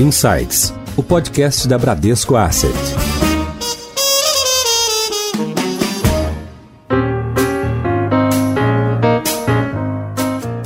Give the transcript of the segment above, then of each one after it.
Insights, o podcast da Bradesco Asset.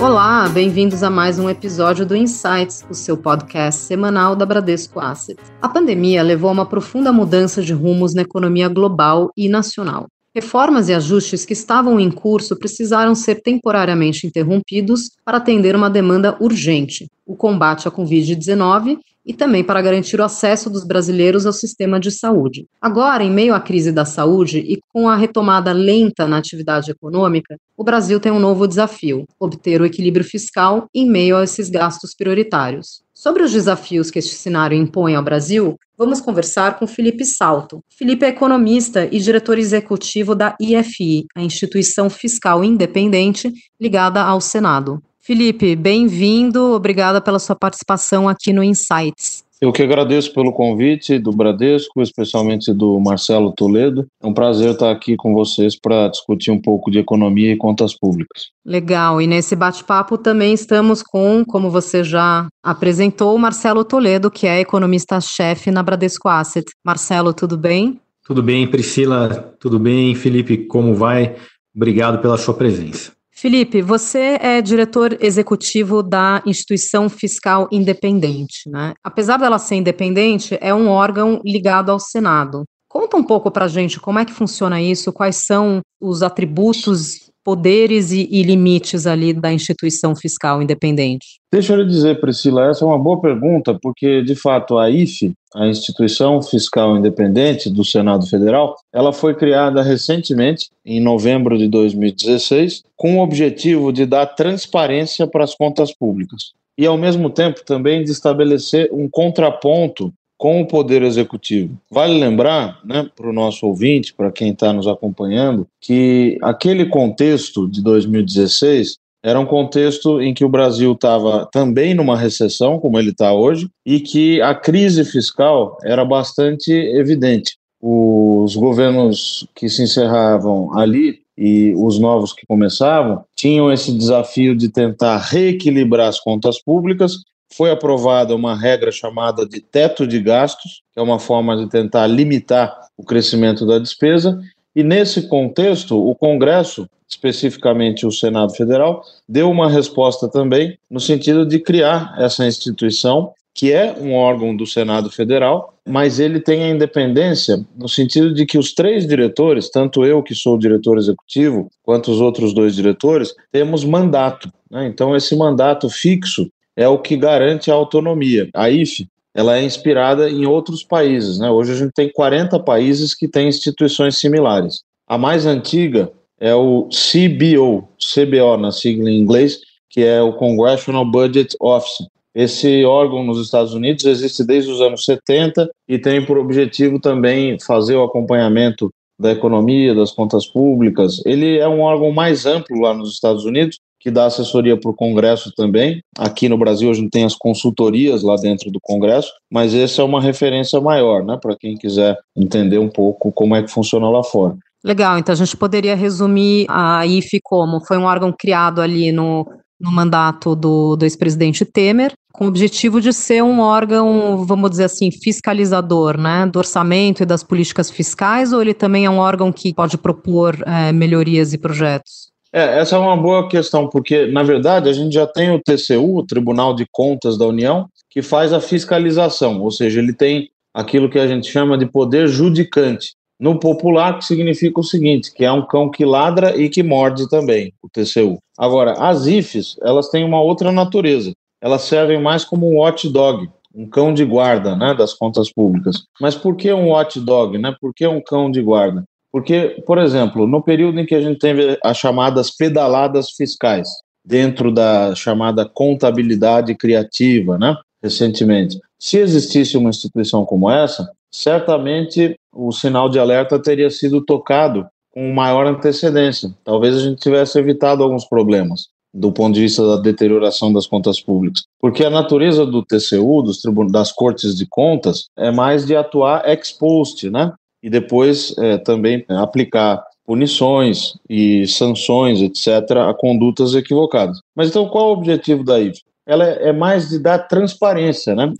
Olá, bem-vindos a mais um episódio do Insights, o seu podcast semanal da Bradesco Asset. A pandemia levou a uma profunda mudança de rumos na economia global e nacional. Reformas e ajustes que estavam em curso precisaram ser temporariamente interrompidos para atender uma demanda urgente, o combate à Covid-19 e também para garantir o acesso dos brasileiros ao sistema de saúde. Agora, em meio à crise da saúde e com a retomada lenta na atividade econômica, o Brasil tem um novo desafio: obter o equilíbrio fiscal em meio a esses gastos prioritários. Sobre os desafios que este cenário impõe ao Brasil, vamos conversar com Felipe Salto. Felipe é economista e diretor executivo da IFI, a instituição fiscal independente ligada ao Senado. Felipe, bem-vindo, obrigada pela sua participação aqui no Insights. Eu que agradeço pelo convite do Bradesco, especialmente do Marcelo Toledo. É um prazer estar aqui com vocês para discutir um pouco de economia e contas públicas. Legal, e nesse bate-papo também estamos com, como você já apresentou, o Marcelo Toledo, que é economista-chefe na Bradesco Asset. Marcelo, tudo bem? Tudo bem, Priscila, tudo bem? Felipe, como vai? Obrigado pela sua presença. Felipe, você é diretor executivo da instituição fiscal independente, né? Apesar dela ser independente, é um órgão ligado ao Senado. Conta um pouco para a gente como é que funciona isso, quais são os atributos poderes e, e, limites ali da instituição fiscal independente? Deixa eu dizer, Priscila, essa é uma boa pergunta, porque, de fato, a IFE, a Instituição Fiscal Independente do Senado Federal, ela foi criada recentemente, em novembro de 2016, com o objetivo de dar transparência para as contas públicas e, ao mesmo tempo, também de estabelecer um contraponto com o Poder Executivo. Vale lembrar, né, para o nosso ouvinte, para quem está nos acompanhando, que aquele contexto de 2016 era um contexto em que o Brasil estava também numa recessão, como ele está hoje, e que a crise fiscal era bastante evidente. Os governos que se encerravam ali e os novos que começavam tinham esse desafio de tentar reequilibrar as contas públicas foi aprovada uma regra chamada de teto de gastos, que é uma forma de tentar limitar o crescimento da despesa, e nesse contexto, o Congresso, especificamente o Senado Federal, deu uma resposta também no sentido de criar essa instituição, que é um órgão do Senado Federal, mas ele tem a independência no sentido de que os três diretores, tanto eu que sou o diretor executivo, quanto os outros dois diretores, temos mandato. Né? Então, esse mandato fixo é o que garante a autonomia. A IFE ela é inspirada em outros países. Né? Hoje a gente tem 40 países que têm instituições similares. A mais antiga é o CBO, CBO na sigla em inglês, que é o Congressional Budget Office. Esse órgão nos Estados Unidos existe desde os anos 70 e tem por objetivo também fazer o acompanhamento da economia, das contas públicas. Ele é um órgão mais amplo lá nos Estados Unidos, que dá assessoria para o Congresso também. Aqui no Brasil a gente tem as consultorias lá dentro do Congresso, mas essa é uma referência maior, né, para quem quiser entender um pouco como é que funciona lá fora. Legal, então a gente poderia resumir a IFE como foi um órgão criado ali no, no mandato do, do ex-presidente Temer, com o objetivo de ser um órgão, vamos dizer assim, fiscalizador, né, do orçamento e das políticas fiscais, ou ele também é um órgão que pode propor é, melhorias e projetos? É, essa é uma boa questão, porque, na verdade, a gente já tem o TCU, o Tribunal de Contas da União, que faz a fiscalização, ou seja, ele tem aquilo que a gente chama de poder judicante. No popular, que significa o seguinte, que é um cão que ladra e que morde também, o TCU. Agora, as IFES, elas têm uma outra natureza. Elas servem mais como um watchdog, um cão de guarda né, das contas públicas. Mas por que um watchdog? Né? Por que um cão de guarda? Porque, por exemplo, no período em que a gente teve as chamadas pedaladas fiscais, dentro da chamada contabilidade criativa, né, recentemente, se existisse uma instituição como essa, certamente o sinal de alerta teria sido tocado com maior antecedência. Talvez a gente tivesse evitado alguns problemas do ponto de vista da deterioração das contas públicas. Porque a natureza do TCU, dos das cortes de contas, é mais de atuar ex post, né? E depois é, também aplicar punições e sanções, etc., a condutas equivocadas. Mas então qual o objetivo da IVE? Ela é mais de dar transparência, né?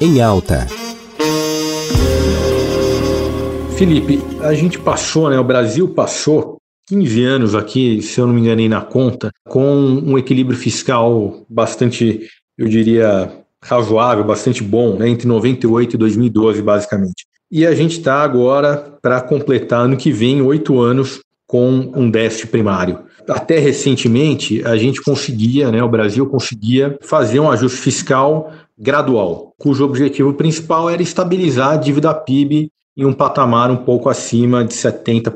em alta. Felipe, a gente passou, né? O Brasil passou 15 anos aqui, se eu não me enganei na conta, com um equilíbrio fiscal bastante, eu diria, razoável, bastante bom, né? Entre 98 e 2012, basicamente. E a gente está agora para completar ano que vem oito anos com um déficit primário. Até recentemente, a gente conseguia, né, o Brasil conseguia fazer um ajuste fiscal gradual, cujo objetivo principal era estabilizar a dívida PIB em um patamar um pouco acima de 70%.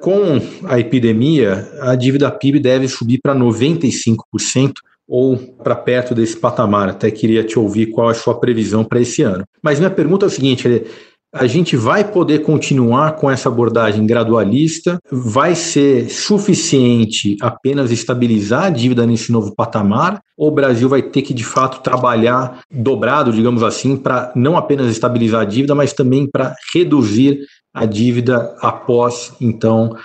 Com a epidemia, a dívida PIB deve subir para 95% ou para perto desse patamar. Até queria te ouvir qual é a sua previsão para esse ano. Mas minha pergunta é o seguinte: a gente vai poder continuar com essa abordagem gradualista? Vai ser suficiente apenas estabilizar a dívida nesse novo patamar? Ou o Brasil vai ter que, de fato, trabalhar dobrado, digamos assim, para não apenas estabilizar a dívida, mas também para reduzir a dívida após, então,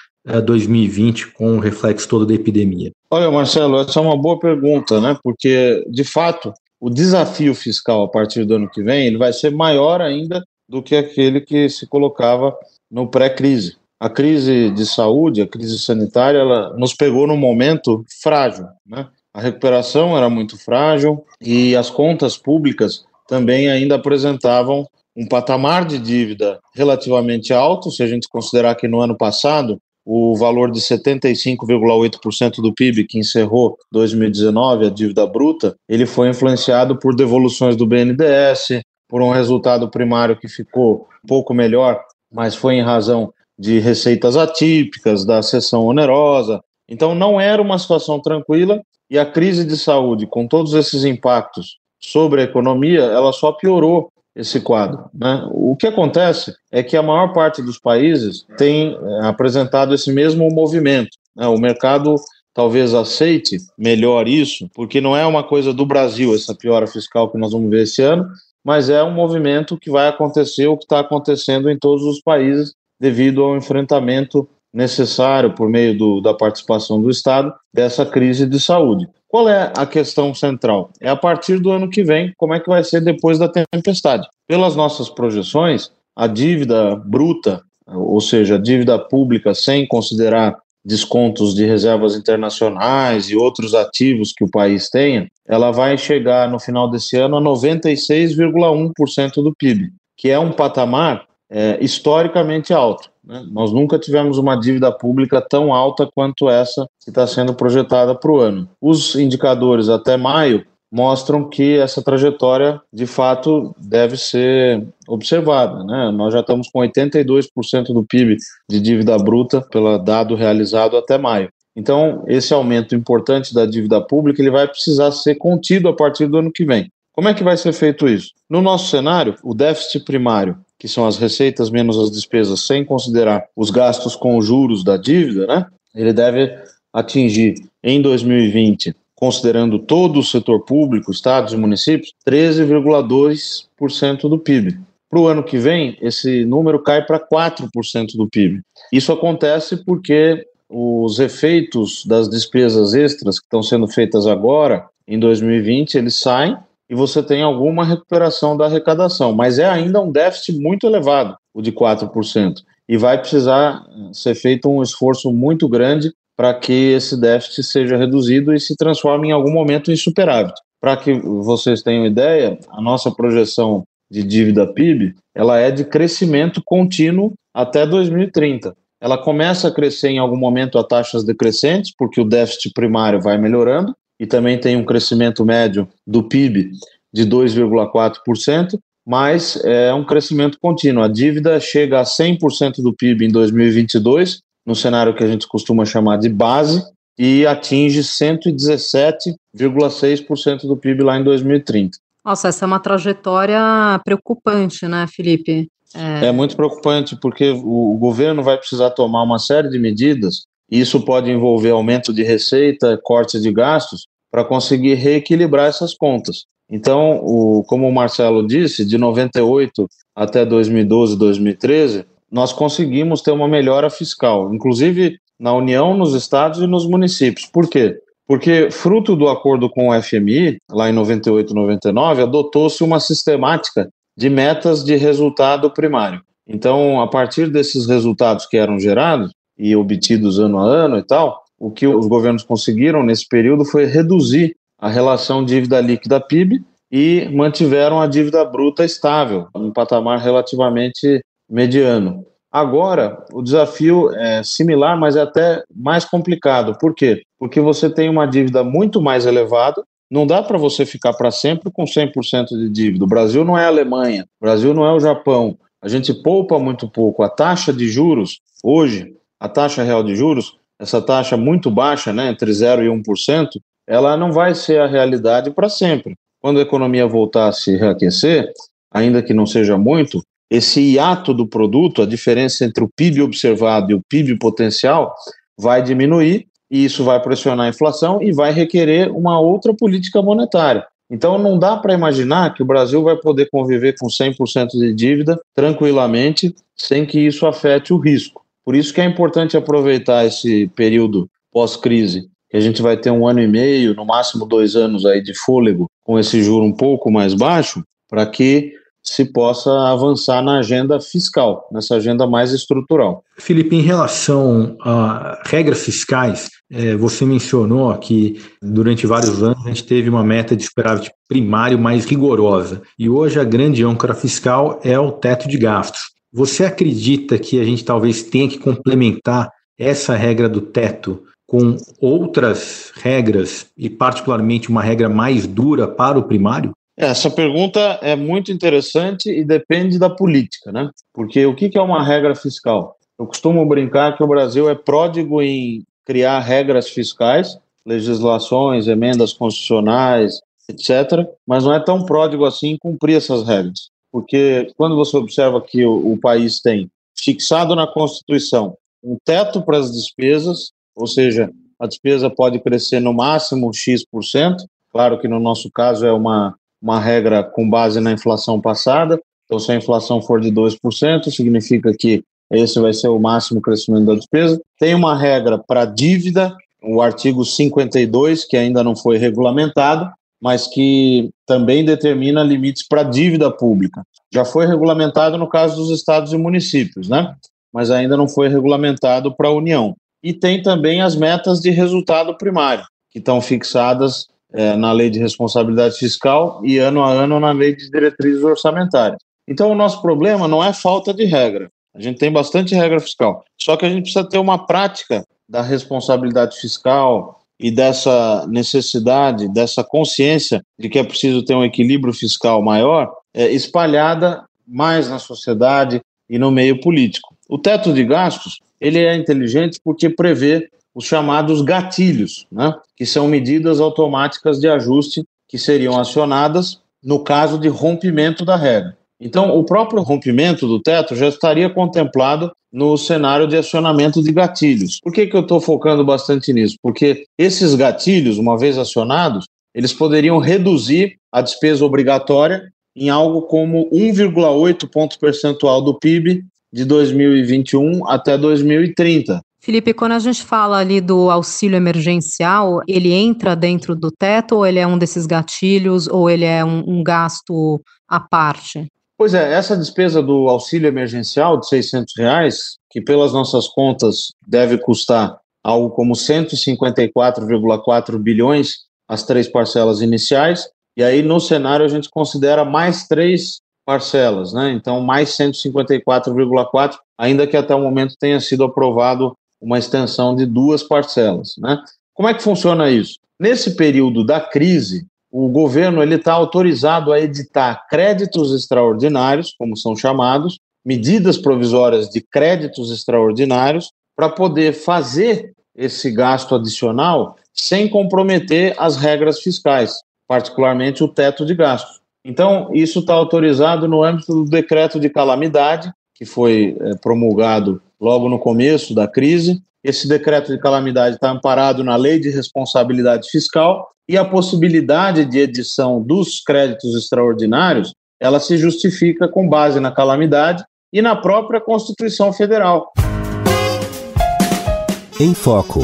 2020, eh, com o reflexo todo da epidemia? Olha, Marcelo, essa é uma boa pergunta, né? Porque, de fato, o desafio fiscal a partir do ano que vem ele vai ser maior ainda do que aquele que se colocava no pré-crise. A crise de saúde, a crise sanitária, ela nos pegou num momento frágil. Né? A recuperação era muito frágil e as contas públicas também ainda apresentavam um patamar de dívida relativamente alto, se a gente considerar que no ano passado o valor de 75,8% do PIB que encerrou 2019, a dívida bruta, ele foi influenciado por devoluções do BNDES, por um resultado primário que ficou um pouco melhor, mas foi em razão de receitas atípicas, da sessão onerosa. Então, não era uma situação tranquila e a crise de saúde, com todos esses impactos sobre a economia, ela só piorou esse quadro. Né? O que acontece é que a maior parte dos países tem é, apresentado esse mesmo movimento. Né? O mercado talvez aceite melhor isso, porque não é uma coisa do Brasil, essa piora fiscal que nós vamos ver esse ano, mas é um movimento que vai acontecer, o que está acontecendo em todos os países, devido ao enfrentamento necessário, por meio do, da participação do Estado, dessa crise de saúde. Qual é a questão central? É a partir do ano que vem, como é que vai ser depois da tempestade. Pelas nossas projeções, a dívida bruta, ou seja, a dívida pública sem considerar descontos de reservas internacionais e outros ativos que o país tenha, ela vai chegar no final desse ano a 96,1% do PIB, que é um patamar é, historicamente alto. Né? Nós nunca tivemos uma dívida pública tão alta quanto essa que está sendo projetada para o ano. Os indicadores até maio mostram que essa trajetória de fato deve ser observada. Né? Nós já estamos com 82% do PIB de dívida bruta pelo dado realizado até maio. Então, esse aumento importante da dívida pública ele vai precisar ser contido a partir do ano que vem. Como é que vai ser feito isso? No nosso cenário, o déficit primário, que são as receitas menos as despesas, sem considerar os gastos com juros da dívida, né? ele deve atingir em 2020 considerando todo o setor público, estados e municípios, 13,2% do PIB. Para o ano que vem, esse número cai para 4% do PIB. Isso acontece porque os efeitos das despesas extras que estão sendo feitas agora, em 2020, eles saem e você tem alguma recuperação da arrecadação, mas é ainda um déficit muito elevado, o de 4%. E vai precisar ser feito um esforço muito grande para que esse déficit seja reduzido e se transforme em algum momento em superávit. Para que vocês tenham ideia, a nossa projeção de dívida PIB, ela é de crescimento contínuo até 2030. Ela começa a crescer em algum momento a taxas decrescentes, porque o déficit primário vai melhorando, e também tem um crescimento médio do PIB de 2,4%, mas é um crescimento contínuo. A dívida chega a 100% do PIB em 2022 no cenário que a gente costuma chamar de base, e atinge 117,6% do PIB lá em 2030. Nossa, essa é uma trajetória preocupante, né, Felipe? É, é muito preocupante, porque o, o governo vai precisar tomar uma série de medidas, isso pode envolver aumento de receita, corte de gastos, para conseguir reequilibrar essas contas. Então, o, como o Marcelo disse, de 98 até 2012, 2013, nós conseguimos ter uma melhora fiscal, inclusive na União, nos estados e nos municípios. Por quê? Porque, fruto do acordo com o FMI, lá em 98 99, adotou-se uma sistemática de metas de resultado primário. Então, a partir desses resultados que eram gerados e obtidos ano a ano e tal, o que os governos conseguiram nesse período foi reduzir a relação dívida líquida PIB e mantiveram a dívida bruta estável, um patamar relativamente mediano. Agora, o desafio é similar, mas é até mais complicado. Por quê? Porque você tem uma dívida muito mais elevada. Não dá para você ficar para sempre com 100% de dívida. O Brasil não é a Alemanha, o Brasil não é o Japão. A gente poupa muito pouco. A taxa de juros, hoje, a taxa real de juros, essa taxa muito baixa, né, entre 0% e 1%, ela não vai ser a realidade para sempre. Quando a economia voltar a se reaquecer, ainda que não seja muito, esse hiato do produto, a diferença entre o PIB observado e o PIB potencial, vai diminuir e isso vai pressionar a inflação e vai requerer uma outra política monetária. Então não dá para imaginar que o Brasil vai poder conviver com 100% de dívida tranquilamente, sem que isso afete o risco. Por isso que é importante aproveitar esse período pós-crise, que a gente vai ter um ano e meio, no máximo dois anos aí de fôlego, com esse juro um pouco mais baixo, para que se possa avançar na agenda fiscal, nessa agenda mais estrutural. Felipe, em relação a regras fiscais, é, você mencionou que durante vários anos a gente teve uma meta de superávit primário mais rigorosa e hoje a grande âncora fiscal é o teto de gastos. Você acredita que a gente talvez tenha que complementar essa regra do teto com outras regras e particularmente uma regra mais dura para o primário? Essa pergunta é muito interessante e depende da política, né? Porque o que é uma regra fiscal? Eu costumo brincar que o Brasil é pródigo em criar regras fiscais, legislações, emendas constitucionais, etc., mas não é tão pródigo assim em cumprir essas regras. Porque quando você observa que o, o país tem fixado na Constituição um teto para as despesas, ou seja, a despesa pode crescer no máximo X%, claro que no nosso caso é uma uma regra com base na inflação passada. Então, se a inflação for de 2%, significa que esse vai ser o máximo crescimento da despesa. Tem uma regra para dívida, o artigo 52, que ainda não foi regulamentado, mas que também determina limites para dívida pública. Já foi regulamentado no caso dos estados e municípios, né? Mas ainda não foi regulamentado para a União. E tem também as metas de resultado primário, que estão fixadas é, na lei de responsabilidade fiscal e ano a ano na lei de diretrizes orçamentárias. Então, o nosso problema não é falta de regra. A gente tem bastante regra fiscal. Só que a gente precisa ter uma prática da responsabilidade fiscal e dessa necessidade, dessa consciência de que é preciso ter um equilíbrio fiscal maior, é, espalhada mais na sociedade e no meio político. O teto de gastos ele é inteligente porque prevê os chamados gatilhos, né, que são medidas automáticas de ajuste que seriam acionadas no caso de rompimento da regra. Então, o próprio rompimento do teto já estaria contemplado no cenário de acionamento de gatilhos. Por que, que eu estou focando bastante nisso? Porque esses gatilhos, uma vez acionados, eles poderiam reduzir a despesa obrigatória em algo como 1,8 ponto percentual do PIB de 2021 até 2030. Felipe, quando a gente fala ali do auxílio emergencial, ele entra dentro do teto ou ele é um desses gatilhos ou ele é um, um gasto à parte? Pois é, essa despesa do auxílio emergencial de 600 reais, que pelas nossas contas deve custar algo como 154,4 bilhões as três parcelas iniciais, e aí no cenário a gente considera mais três parcelas, né? Então mais 154,4, ainda que até o momento tenha sido aprovado uma extensão de duas parcelas. Né? Como é que funciona isso? Nesse período da crise, o governo ele está autorizado a editar créditos extraordinários, como são chamados, medidas provisórias de créditos extraordinários, para poder fazer esse gasto adicional sem comprometer as regras fiscais, particularmente o teto de gastos. Então, isso está autorizado no âmbito do decreto de calamidade, que foi é, promulgado logo no começo da crise. Esse decreto de calamidade está amparado na lei de responsabilidade fiscal e a possibilidade de edição dos créditos extraordinários ela se justifica com base na calamidade e na própria Constituição Federal. Em Foco.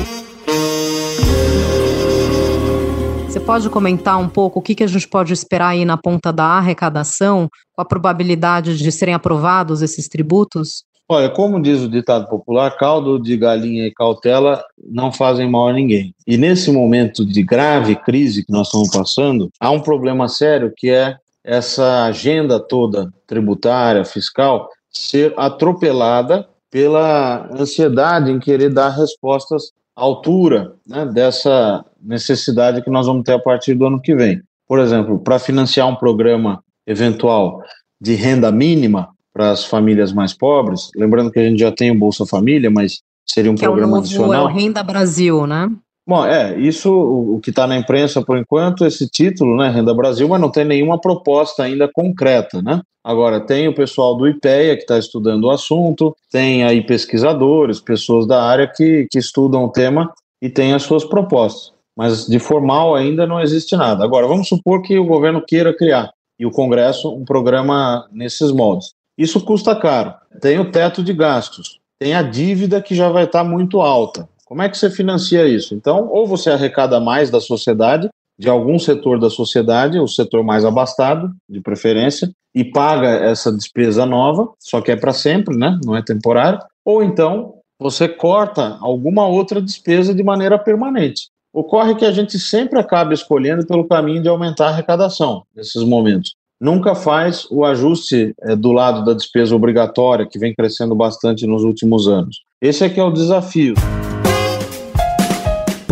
Você pode comentar um pouco o que, que a gente pode esperar aí na ponta da arrecadação, com a probabilidade de serem aprovados esses tributos? Olha, como diz o ditado popular, caldo de galinha e cautela não fazem mal a ninguém. E nesse momento de grave crise que nós estamos passando, há um problema sério que é essa agenda toda tributária, fiscal, ser atropelada pela ansiedade em querer dar respostas à altura né, dessa necessidade que nós vamos ter a partir do ano que vem. Por exemplo, para financiar um programa eventual de renda mínima para as famílias mais pobres, lembrando que a gente já tem o Bolsa Família, mas seria um que programa é o novo, adicional. É o Renda Brasil, né? Bom, é, isso o, que está na imprensa por enquanto, esse título, né, Renda Brasil, mas não tem nenhuma proposta ainda concreta, né? Agora, tem o pessoal do IPEA que está estudando o assunto, tem aí pesquisadores, pessoas da área que, que estudam o tema e têm as suas propostas. Mas de formal ainda não existe nada. Agora, vamos supor que o governo queira criar e o Congresso um programa nesses moldes. Isso custa caro. Tem o teto de gastos, tem a dívida que já vai estar muito alta. Como é que você financia isso? Então, ou você arrecada mais da sociedade, de algum setor da sociedade, o setor mais abastado, de preferência, e paga essa despesa nova, só que é para sempre, né? não é temporário, ou então você corta alguma outra despesa de maneira permanente. Ocorre que a gente sempre acaba escolhendo pelo caminho de aumentar a arrecadação nesses momentos. Nunca faz o ajuste é, do lado da despesa obrigatória, que vem crescendo bastante nos últimos anos. Esse é que é o desafio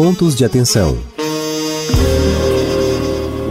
pontos de atenção.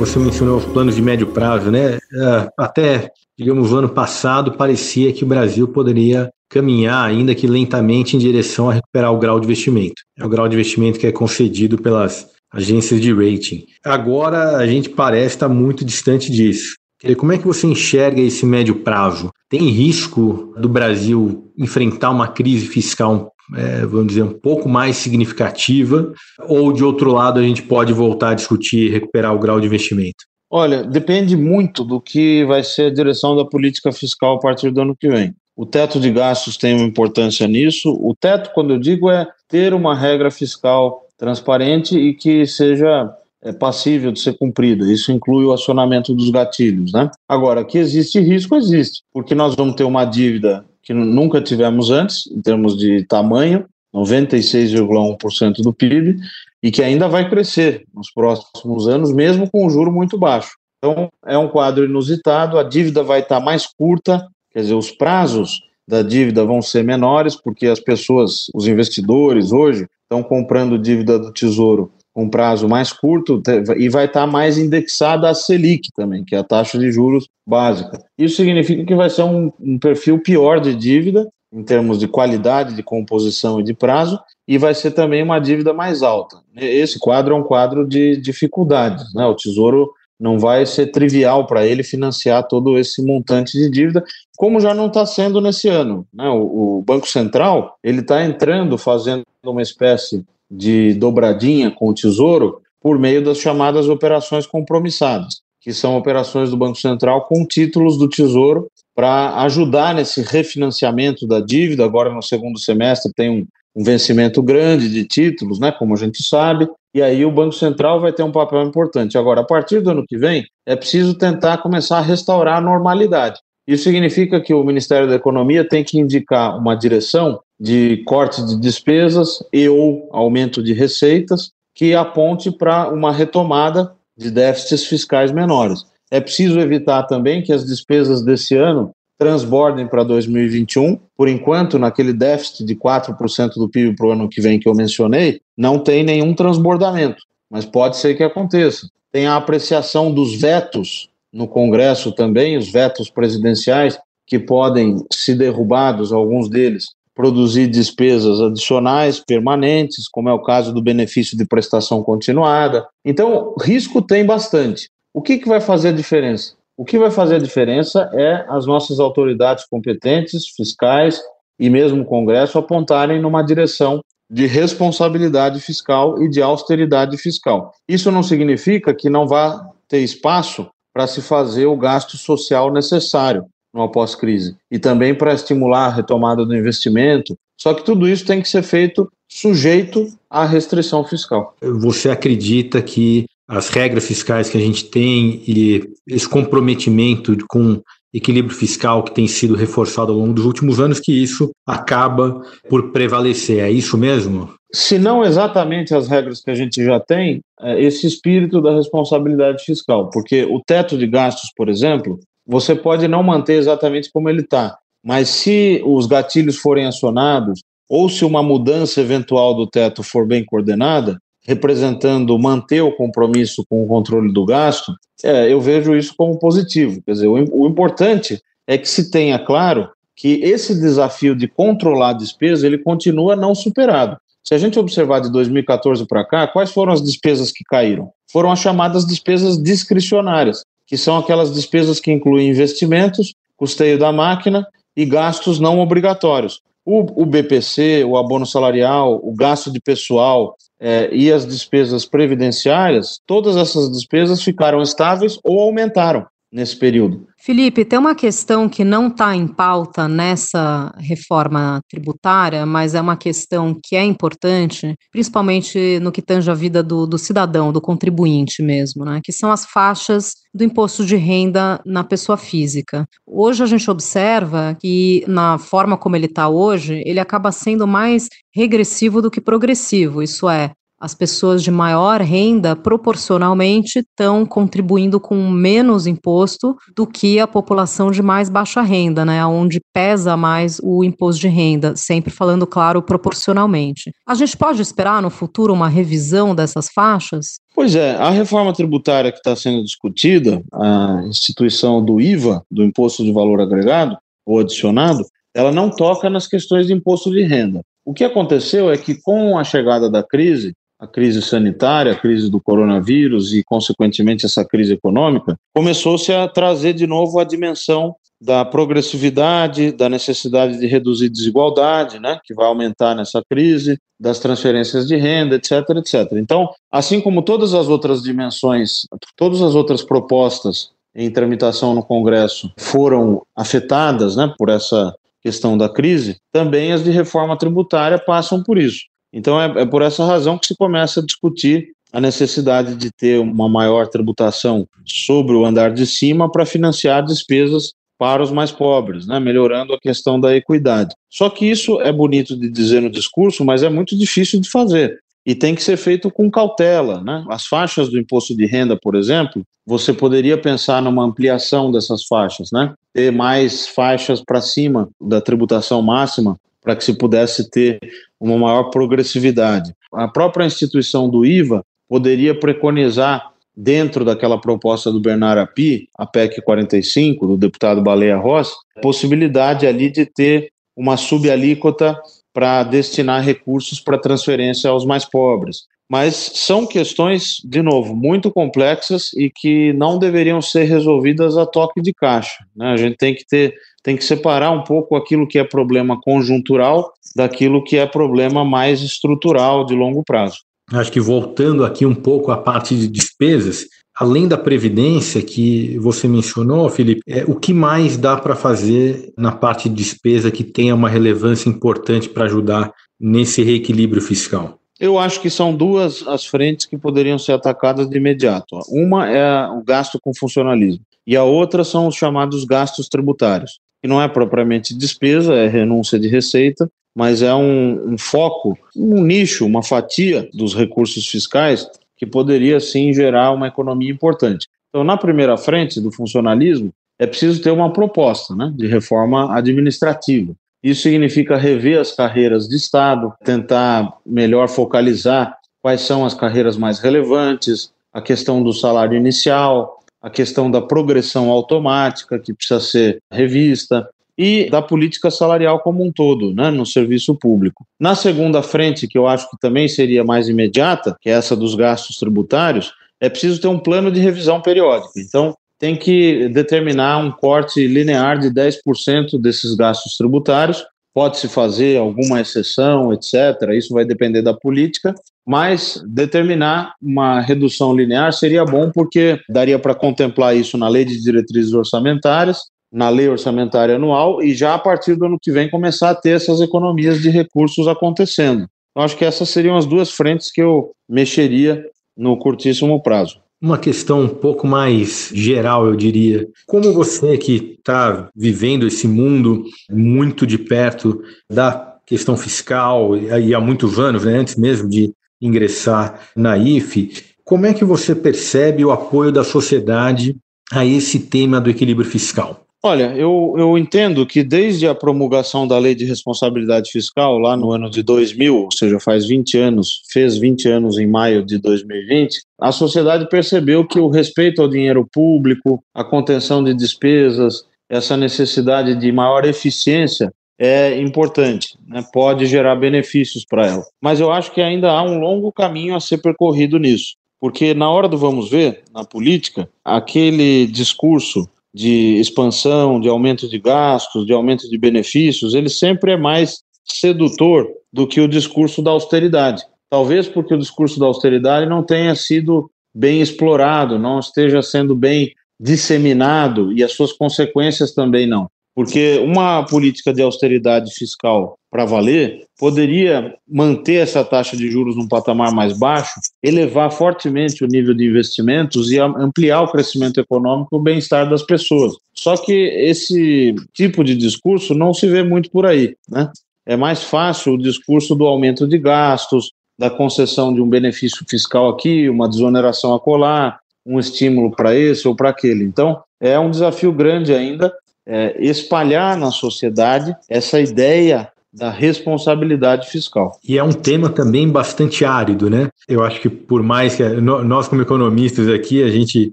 Você mencionou os planos de médio prazo, né? É, até, digamos, o ano passado parecia que o Brasil poderia caminhar, ainda que lentamente, em direção a recuperar o grau de investimento. É o grau de investimento que é concedido pelas agências de rating. Agora a gente parece estar muito distante disso. Como é que você enxerga esse médio prazo? Tem risco do Brasil enfrentar uma crise fiscal é, vamos dizer, um pouco mais significativa, ou de outro lado a gente pode voltar a discutir e recuperar o grau de investimento? Olha, depende muito do que vai ser a direção da política fiscal a partir do ano que vem. O teto de gastos tem uma importância nisso. O teto, quando eu digo, é ter uma regra fiscal transparente e que seja é, passível de ser cumprida. Isso inclui o acionamento dos gatilhos, né? Agora, que existe risco, existe, porque nós vamos ter uma dívida que nunca tivemos antes, em termos de tamanho, 96,1% do PIB, e que ainda vai crescer nos próximos anos, mesmo com um juro muito baixo. Então, é um quadro inusitado, a dívida vai estar mais curta, quer dizer, os prazos da dívida vão ser menores, porque as pessoas, os investidores hoje, estão comprando dívida do Tesouro com prazo mais curto e vai estar mais indexada a Selic também, que é a taxa de juros básica. Isso significa que vai ser um, um perfil pior de dívida em termos de qualidade, de composição e de prazo, e vai ser também uma dívida mais alta. Esse quadro é um quadro de dificuldades, né? O Tesouro não vai ser trivial para ele financiar todo esse montante de dívida, como já não está sendo nesse ano. Né? O, o Banco Central ele está entrando, fazendo uma espécie de dobradinha com o Tesouro por meio das chamadas operações compromissadas, que são operações do Banco Central com títulos do Tesouro para ajudar nesse refinanciamento da dívida. Agora, no segundo semestre, tem um, um vencimento grande de títulos, né, como a gente sabe, e aí o Banco Central vai ter um papel importante. Agora, a partir do ano que vem, é preciso tentar começar a restaurar a normalidade. Isso significa que o Ministério da Economia tem que indicar uma direção de corte de despesas e ou aumento de receitas que aponte para uma retomada de déficits fiscais menores. É preciso evitar também que as despesas desse ano transbordem para 2021. Por enquanto, naquele déficit de 4% do PIB para o ano que vem que eu mencionei, não tem nenhum transbordamento, mas pode ser que aconteça. Tem a apreciação dos vetos no Congresso também, os vetos presidenciais, que podem, se derrubados, alguns deles, produzir despesas adicionais permanentes, como é o caso do benefício de prestação continuada. Então, risco tem bastante. O que, que vai fazer a diferença? O que vai fazer a diferença é as nossas autoridades competentes, fiscais e mesmo o Congresso apontarem numa direção de responsabilidade fiscal e de austeridade fiscal. Isso não significa que não vá ter espaço para se fazer o gasto social necessário no pós-crise e também para estimular a retomada do investimento. Só que tudo isso tem que ser feito sujeito à restrição fiscal. Você acredita que as regras fiscais que a gente tem e esse comprometimento com equilíbrio fiscal que tem sido reforçado ao longo dos últimos anos, que isso acaba por prevalecer. É isso mesmo? Se não exatamente as regras que a gente já tem, é esse espírito da responsabilidade fiscal, porque o teto de gastos, por exemplo, você pode não manter exatamente como ele está, mas se os gatilhos forem acionados, ou se uma mudança eventual do teto for bem coordenada, representando manter o compromisso com o controle do gasto, é, eu vejo isso como positivo. Quer dizer, o, o importante é que se tenha claro que esse desafio de controlar a despesa ele continua não superado. Se a gente observar de 2014 para cá, quais foram as despesas que caíram? Foram as chamadas despesas discricionárias, que são aquelas despesas que incluem investimentos, custeio da máquina e gastos não obrigatórios. O, o BPC, o abono salarial, o gasto de pessoal é, e as despesas previdenciárias, todas essas despesas ficaram estáveis ou aumentaram nesse período. Felipe, tem uma questão que não está em pauta nessa reforma tributária, mas é uma questão que é importante, principalmente no que tange a vida do, do cidadão, do contribuinte mesmo, né? Que são as faixas do imposto de renda na pessoa física. Hoje a gente observa que, na forma como ele está hoje, ele acaba sendo mais regressivo do que progressivo, isso é, as pessoas de maior renda proporcionalmente estão contribuindo com menos imposto do que a população de mais baixa renda, né, onde pesa mais o imposto de renda, sempre falando claro proporcionalmente. A gente pode esperar no futuro uma revisão dessas faixas? Pois é, a reforma tributária que está sendo discutida, a instituição do IVA, do Imposto de Valor Agregado, ou adicionado, ela não toca nas questões de imposto de renda. O que aconteceu é que, com a chegada da crise, a crise sanitária, a crise do coronavírus e, consequentemente, essa crise econômica, começou-se a trazer de novo a dimensão da progressividade, da necessidade de reduzir desigualdade, né, que vai aumentar nessa crise, das transferências de renda, etc, etc. Então, assim como todas as outras dimensões, todas as outras propostas em tramitação no Congresso foram afetadas, né, por essa questão da crise, também as de reforma tributária passam por isso. Então é, é por essa razão que se começa a discutir a necessidade de ter uma maior tributação sobre o andar de cima para financiar despesas para os mais pobres, né, melhorando a questão da equidade. Só que isso é bonito de dizer no discurso, mas é muito difícil de fazer. E tem que ser feito com cautela. Né? As faixas do imposto de renda, por exemplo, você poderia pensar numa ampliação dessas faixas, né? ter mais faixas para cima da tributação máxima para que se pudesse ter uma maior progressividade. A própria instituição do IVA poderia preconizar, dentro daquela proposta do Bernard Api, a PEC 45, do deputado Baleia Rossi, a possibilidade ali de ter uma subalíquota para destinar recursos para transferência aos mais pobres. Mas são questões, de novo, muito complexas e que não deveriam ser resolvidas a toque de caixa. Né? A gente tem que ter tem que separar um pouco aquilo que é problema conjuntural daquilo que é problema mais estrutural de longo prazo. Acho que voltando aqui um pouco à parte de despesas, além da previdência que você mencionou, Felipe, é, o que mais dá para fazer na parte de despesa que tenha uma relevância importante para ajudar nesse reequilíbrio fiscal? Eu acho que são duas as frentes que poderiam ser atacadas de imediato. Uma é o gasto com funcionalismo e a outra são os chamados gastos tributários que não é propriamente despesa, é renúncia de receita, mas é um, um foco, um nicho, uma fatia dos recursos fiscais que poderia sim gerar uma economia importante. Então, na primeira frente do funcionalismo, é preciso ter uma proposta né, de reforma administrativa. Isso significa rever as carreiras de Estado, tentar melhor focalizar quais são as carreiras mais relevantes, a questão do salário inicial, a questão da progressão automática, que precisa ser revista, e da política salarial como um todo, né, no serviço público. Na segunda frente, que eu acho que também seria mais imediata, que é essa dos gastos tributários, é preciso ter um plano de revisão periódica. Então, tem que determinar um corte linear de 10% desses gastos tributários pode-se fazer alguma exceção, etc. Isso vai depender da política, mas determinar uma redução linear seria bom porque daria para contemplar isso na lei de diretrizes orçamentárias, na lei orçamentária anual e já a partir do ano que vem começar a ter essas economias de recursos acontecendo. Eu acho que essas seriam as duas frentes que eu mexeria no curtíssimo prazo. Uma questão um pouco mais geral, eu diria. Como você que está vivendo esse mundo muito de perto da questão fiscal e há muitos anos, né, antes mesmo de ingressar na IFE, como é que você percebe o apoio da sociedade a esse tema do equilíbrio fiscal? Olha, eu, eu entendo que desde a promulgação da Lei de Responsabilidade Fiscal, lá no ano de 2000, ou seja, faz 20 anos, fez 20 anos em maio de 2020, a sociedade percebeu que o respeito ao dinheiro público, a contenção de despesas, essa necessidade de maior eficiência é importante, né? pode gerar benefícios para ela. Mas eu acho que ainda há um longo caminho a ser percorrido nisso, porque na hora do vamos ver, na política, aquele discurso de expansão, de aumento de gastos, de aumento de benefícios, ele sempre é mais sedutor do que o discurso da austeridade. Talvez porque o discurso da austeridade não tenha sido bem explorado, não esteja sendo bem disseminado e as suas consequências também não. Porque uma política de austeridade fiscal para valer poderia manter essa taxa de juros num patamar mais baixo, elevar fortemente o nível de investimentos e ampliar o crescimento econômico e o bem-estar das pessoas. Só que esse tipo de discurso não se vê muito por aí, né? É mais fácil o discurso do aumento de gastos, da concessão de um benefício fiscal aqui, uma desoneração acolá, um estímulo para esse ou para aquele. Então, é um desafio grande ainda é, espalhar na sociedade essa ideia da responsabilidade fiscal. E é um tema também bastante árido, né? Eu acho que por mais que nós como economistas aqui a gente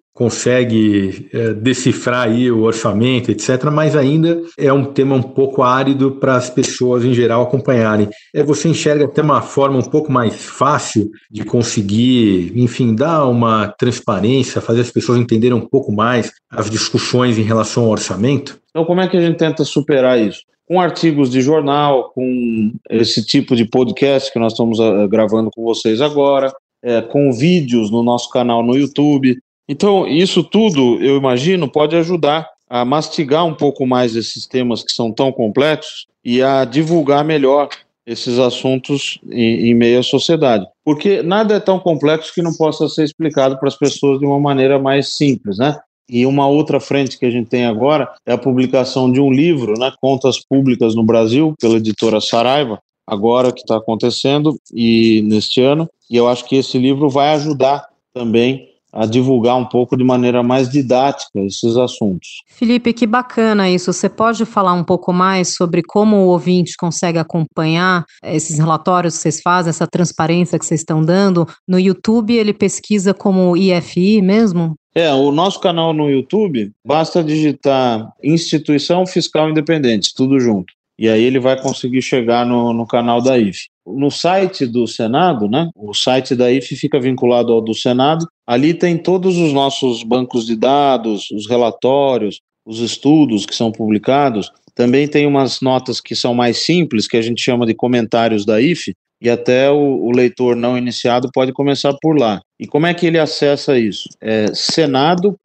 consegue é, decifrar aí o orçamento, etc., mas ainda é um tema um pouco árido para as pessoas em geral acompanharem. É, você enxerga até uma forma um pouco mais fácil de conseguir, enfim, dar uma transparência, fazer as pessoas entenderem um pouco mais as discussões em relação ao orçamento? Então, como é que a gente tenta superar isso? com artigos de jornal, com esse tipo de podcast que nós estamos uh, gravando com vocês agora, é, com vídeos no nosso canal no YouTube. Então, isso tudo, eu imagino, pode ajudar a mastigar um pouco mais esses temas que são tão complexos e a divulgar melhor esses assuntos em, em meio à sociedade. Porque nada é tão complexo que não possa ser explicado para as pessoas de uma maneira mais simples, né? E uma outra frente que a gente tem agora é a publicação de um livro, né, Contas Públicas no Brasil, pela editora Saraiva, agora que está acontecendo e neste ano. E eu acho que esse livro vai ajudar também a divulgar um pouco de maneira mais didática esses assuntos. Felipe, que bacana isso. Você pode falar um pouco mais sobre como o ouvinte consegue acompanhar esses relatórios que vocês fazem, essa transparência que vocês estão dando? No YouTube ele pesquisa como IFI mesmo? É, o nosso canal no YouTube, basta digitar Instituição Fiscal Independente, tudo junto. E aí ele vai conseguir chegar no, no canal da IFE. No site do Senado, né? O site da IFE fica vinculado ao do Senado. Ali tem todos os nossos bancos de dados, os relatórios, os estudos que são publicados. Também tem umas notas que são mais simples, que a gente chama de comentários da IFE, e até o, o, leitor não iniciado pode começar por lá. E como é que ele acessa isso? É senado.leg.br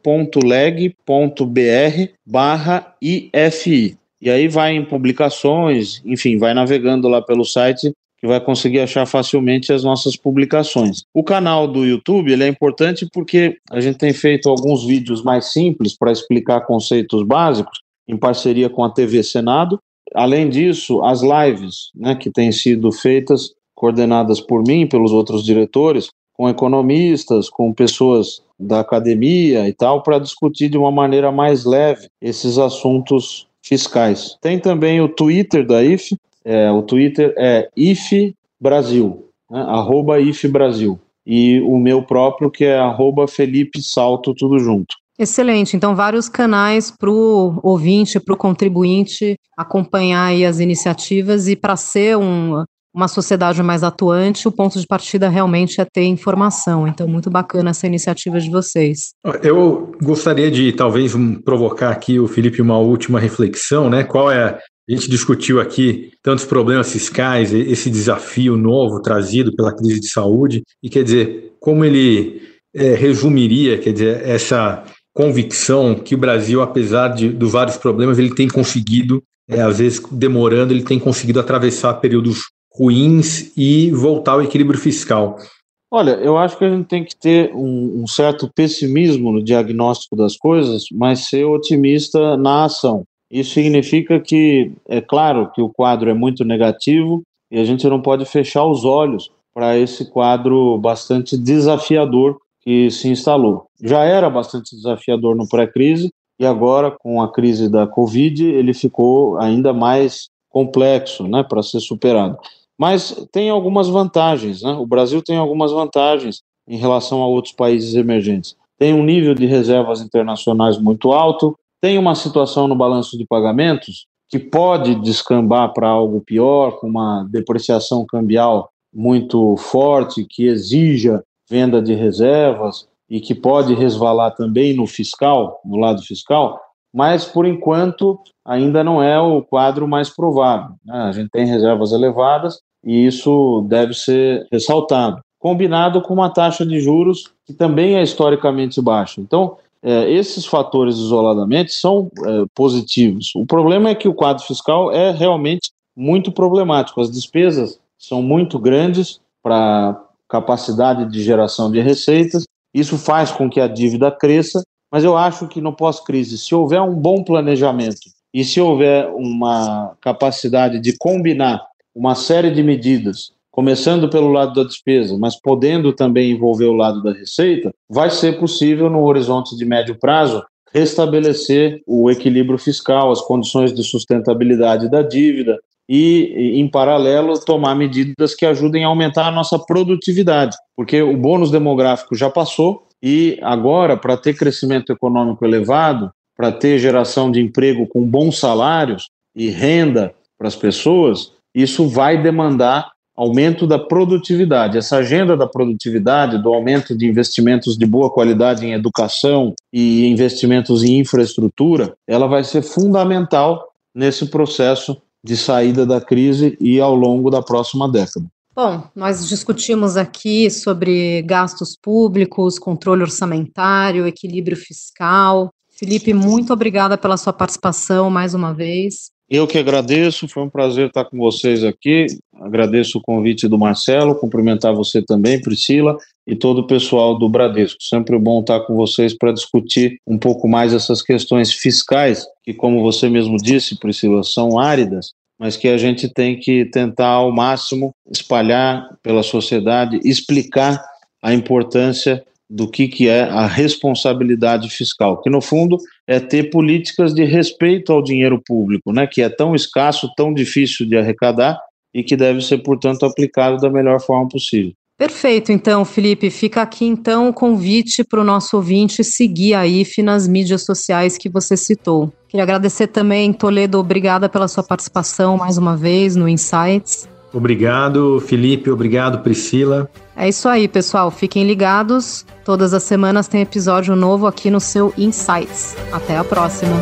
barra IFI. E aí vai em publicações, enfim, vai navegando lá pelo site que vai conseguir achar facilmente as nossas publicações. O canal do YouTube ele é importante porque a gente tem feito alguns vídeos mais simples para explicar conceitos básicos em parceria com a TV Senado. Além disso, as lives né, que têm sido feitas coordenadas por mim, pelos outros diretores, com economistas, com pessoas da academia e tal, para discutir de uma maneira mais leve esses assuntos fiscais. Tem também o Twitter da IFE, é, o Twitter é IFE Brasil, né, arroba IFE Brasil, e o meu próprio que é arroba Felipe Salto, tudo junto. Excelente. Então, vários canais para o ouvinte, para o contribuinte acompanhar as iniciativas e para ser um, uma sociedade mais atuante, o ponto de partida realmente é ter informação. Então, muito bacana essa iniciativa de vocês. Eu gostaria de talvez provocar aqui o Felipe uma última reflexão, né? Qual é a gente discutiu aqui tantos problemas fiscais, esse desafio novo trazido pela crise de saúde, e quer dizer, como ele é, resumiria, quer dizer, essa convicção que o Brasil, apesar de dos vários problemas, ele tem conseguido, é, às vezes demorando, ele tem conseguido atravessar períodos ruins e voltar ao equilíbrio fiscal. Olha, eu acho que a gente tem que ter um, um, certo pessimismo no diagnóstico das coisas, mas ser otimista na ação. Isso significa que, é claro que o quadro é muito negativo e a gente não pode fechar os olhos para esse quadro bastante desafiador que se instalou. Já era bastante desafiador no pré-crise e agora, com a crise da Covid, ele ficou ainda mais complexo né, para ser superado. Mas tem algumas vantagens, né? O Brasil tem algumas vantagens em relação a outros países emergentes. Tem um nível de reservas internacionais muito alto, tem uma situação no balanço de pagamentos que pode descambar para algo pior, com uma depreciação cambial muito forte, que exija venda de reservas e que pode resvalar também no fiscal, no lado fiscal, mas por enquanto ainda não é o quadro mais provável. Né? A gente tem reservas elevadas e isso deve ser ressaltado, combinado com uma taxa de juros que também é historicamente baixa. Então, é, esses fatores isoladamente são é, positivos. O problema é que o quadro fiscal é realmente muito problemático. As despesas são muito grandes para capacidade de geração de receitas. Isso faz com que a dívida cresça, mas eu acho que no pós-crise, se houver um bom planejamento e se houver uma capacidade de combinar uma série de medidas, começando pelo lado da despesa, mas podendo também envolver o lado da receita, vai ser possível, no horizonte de médio prazo, restabelecer o equilíbrio fiscal, as condições de sustentabilidade da dívida e, em paralelo, tomar medidas que ajudem a aumentar a nossa produtividade, porque o bônus demográfico já passou e agora, para ter crescimento econômico elevado, para ter geração de emprego com bons salários e renda para as pessoas, isso vai demandar aumento da produtividade. Essa agenda da produtividade, do aumento de investimentos de boa qualidade em educação e investimentos em infraestrutura, ela vai ser fundamental nesse processo de saída da crise e ao longo da próxima década. Bom, nós discutimos aqui sobre gastos públicos, controle orçamentário, equilíbrio fiscal. Felipe, muito obrigada pela sua participação mais uma vez. Eu que agradeço, foi um prazer estar com vocês aqui. Agradeço o convite do Marcelo, cumprimentar você também, Priscila, e todo o pessoal do Bradesco. Sempre bom estar com vocês para discutir um pouco mais essas questões fiscais, que, como você mesmo disse, Priscila, são áridas, mas que a gente tem que tentar ao máximo espalhar pela sociedade, explicar a importância do que, que é a responsabilidade fiscal, que no fundo é ter políticas de respeito ao dinheiro público, né, que é tão escasso, tão difícil de arrecadar e que deve ser, portanto, aplicado da melhor forma possível. Perfeito, então, Felipe, fica aqui então o convite para o nosso ouvinte seguir a IFE nas mídias sociais que você citou. Queria agradecer também, Toledo, obrigada pela sua participação mais uma vez no Insights. Obrigado, Felipe. Obrigado, Priscila. É isso aí, pessoal. Fiquem ligados. Todas as semanas tem episódio novo aqui no seu Insights. Até a próxima.